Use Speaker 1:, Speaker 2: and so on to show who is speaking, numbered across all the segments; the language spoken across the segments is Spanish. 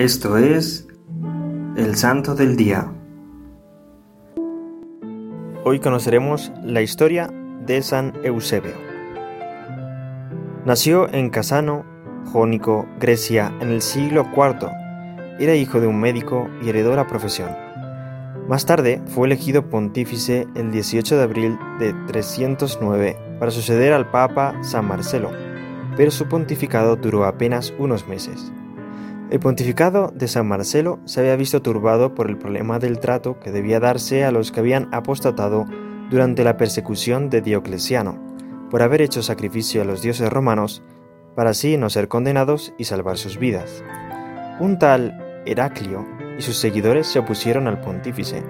Speaker 1: Esto es el Santo del Día.
Speaker 2: Hoy conoceremos la historia de San Eusebio. Nació en Casano, Jónico, Grecia, en el siglo IV. Era hijo de un médico y heredó la profesión. Más tarde fue elegido pontífice el 18 de abril de 309 para suceder al Papa San Marcelo, pero su pontificado duró apenas unos meses. El pontificado de San Marcelo se había visto turbado por el problema del trato que debía darse a los que habían apostatado durante la persecución de Diocleciano, por haber hecho sacrificio a los dioses romanos, para así no ser condenados y salvar sus vidas. Un tal Heraclio y sus seguidores se opusieron al pontífice.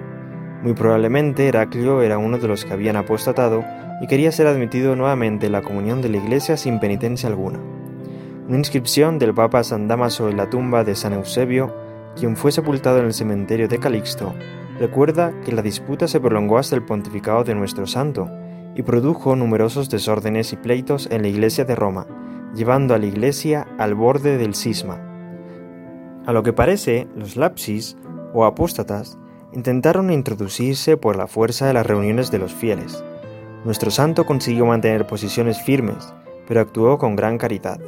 Speaker 2: Muy probablemente Heraclio era uno de los que habían apostatado y quería ser admitido nuevamente en la comunión de la Iglesia sin penitencia alguna. Una inscripción del Papa San Damaso en la tumba de San Eusebio, quien fue sepultado en el cementerio de Calixto, recuerda que la disputa se prolongó hasta el pontificado de nuestro santo y produjo numerosos desórdenes y pleitos en la iglesia de Roma, llevando a la iglesia al borde del cisma. A lo que parece, los lapsis, o apóstatas, intentaron introducirse por la fuerza de las reuniones de los fieles. Nuestro santo consiguió mantener posiciones firmes, pero actuó con gran caridad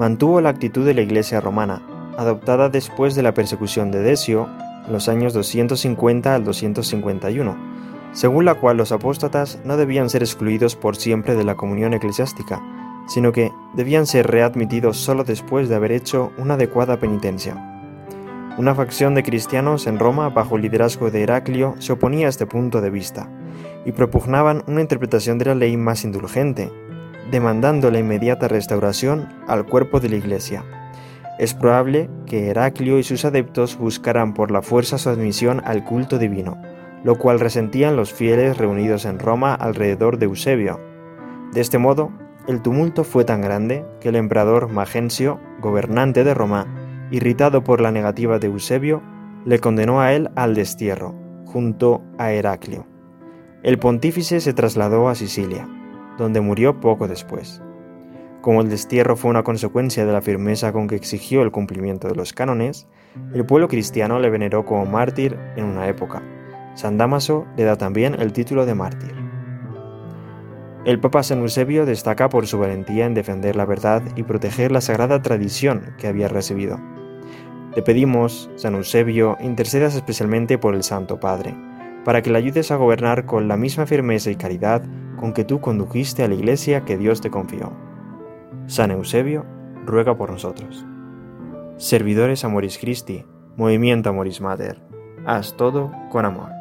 Speaker 2: mantuvo la actitud de la Iglesia romana, adoptada después de la persecución de Decio los años 250 al 251, según la cual los apóstatas no debían ser excluidos por siempre de la comunión eclesiástica, sino que debían ser readmitidos solo después de haber hecho una adecuada penitencia. Una facción de cristianos en Roma, bajo el liderazgo de Heraclio, se oponía a este punto de vista y propugnaban una interpretación de la ley más indulgente, demandando la inmediata restauración al cuerpo de la Iglesia. Es probable que Heraclio y sus adeptos buscaran por la fuerza su admisión al culto divino, lo cual resentían los fieles reunidos en Roma alrededor de Eusebio. De este modo, el tumulto fue tan grande que el emperador Magencio, gobernante de Roma, irritado por la negativa de Eusebio, le condenó a él al destierro, junto a Heraclio. El pontífice se trasladó a Sicilia donde murió poco después. Como el destierro fue una consecuencia de la firmeza con que exigió el cumplimiento de los cánones, el pueblo cristiano le veneró como mártir en una época. San Damaso le da también el título de mártir. El Papa San Eusebio destaca por su valentía en defender la verdad y proteger la sagrada tradición que había recibido. Le pedimos, San Eusebio, intercedas especialmente por el Santo Padre, para que le ayudes a gobernar con la misma firmeza y caridad con que tú condujiste a la iglesia que Dios te confió. San Eusebio, ruega por nosotros. Servidores Amoris Christi, Movimiento Amoris Mater, haz todo con amor.